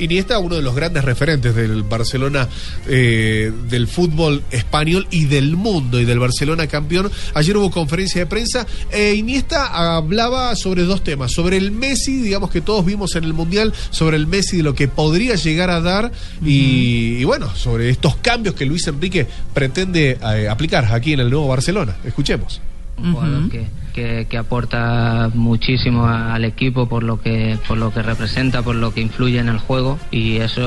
Iniesta, uno de los grandes referentes del Barcelona, eh, del fútbol español y del mundo, y del Barcelona campeón. Ayer hubo conferencia de prensa. e Iniesta hablaba sobre dos temas: sobre el Messi, digamos que todos vimos en el Mundial, sobre el Messi de lo que podría llegar a dar, y, y bueno, sobre estos cambios que Luis Enrique pretende eh, aplicar aquí en el nuevo Barcelona. Escuchemos. un jugador que, que, que aporta muchísimo al equipo por lo que por lo que representa por lo que influye en el juego. Y eso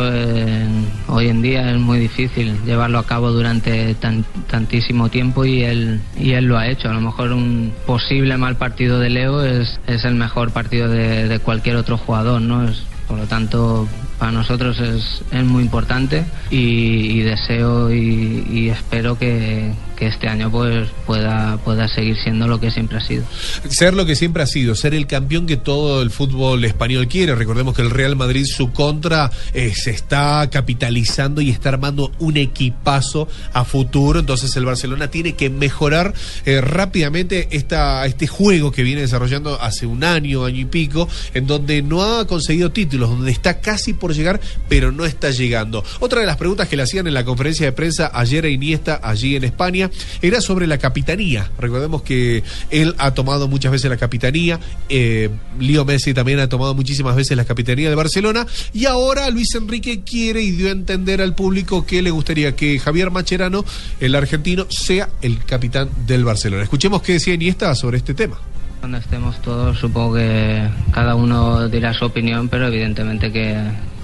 hoy en día es muy difícil llevarlo a cabo durante tan- tantísimo tiempo y él y él lo ha hecho. A lo mejor un posible mal partido de Leo es, es el mejor partido de, de cualquier otro jugador no es por lo tanto, para nosotros es, es muy importante y, deseo y, espero que, que este año pues pueda, pueda seguir siendo lo que siempre ha sido. Ser lo que siempre ha sido, ser el campeón que todo el fútbol español quiere. Recordemos que el Real Madrid, su contra, eh, se está capitalizando y está armando un equipazo a futuro. Entonces el Barcelona tiene que mejorar eh, rápidamente esta, este juego que viene desarrollando hace un año, año y pico, en donde no ha conseguido títulos, donde está casi por llegar, pero no está llegando. Otra de las preguntas que le hacían en la conferencia de prensa ayer a Iniesta, allí en España, era sobre la capitanía. Recordemos que él ha tomado muchas veces la capitanía, eh, Leo Messi también ha tomado muchísimas veces la capitanía de Barcelona, y ahora Luis Enrique quiere y dio a entender al público que le gustaría que Javier Macherano, el argentino, sea el capitán del Barcelona. Escuchemos qué decía Iniesta sobre este tema. Cuando estemos todos supongo que cada uno dirá su opinión, pero evidentemente que,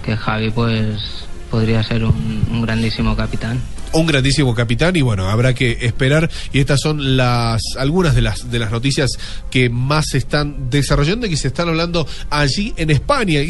que Javi pues podría ser un, un grandísimo capitán. un grandísimo capitán y bueno, habrá que esperar y estas son las algunas de las de las noticias que más se están desarrollando y que se están hablando allí en España.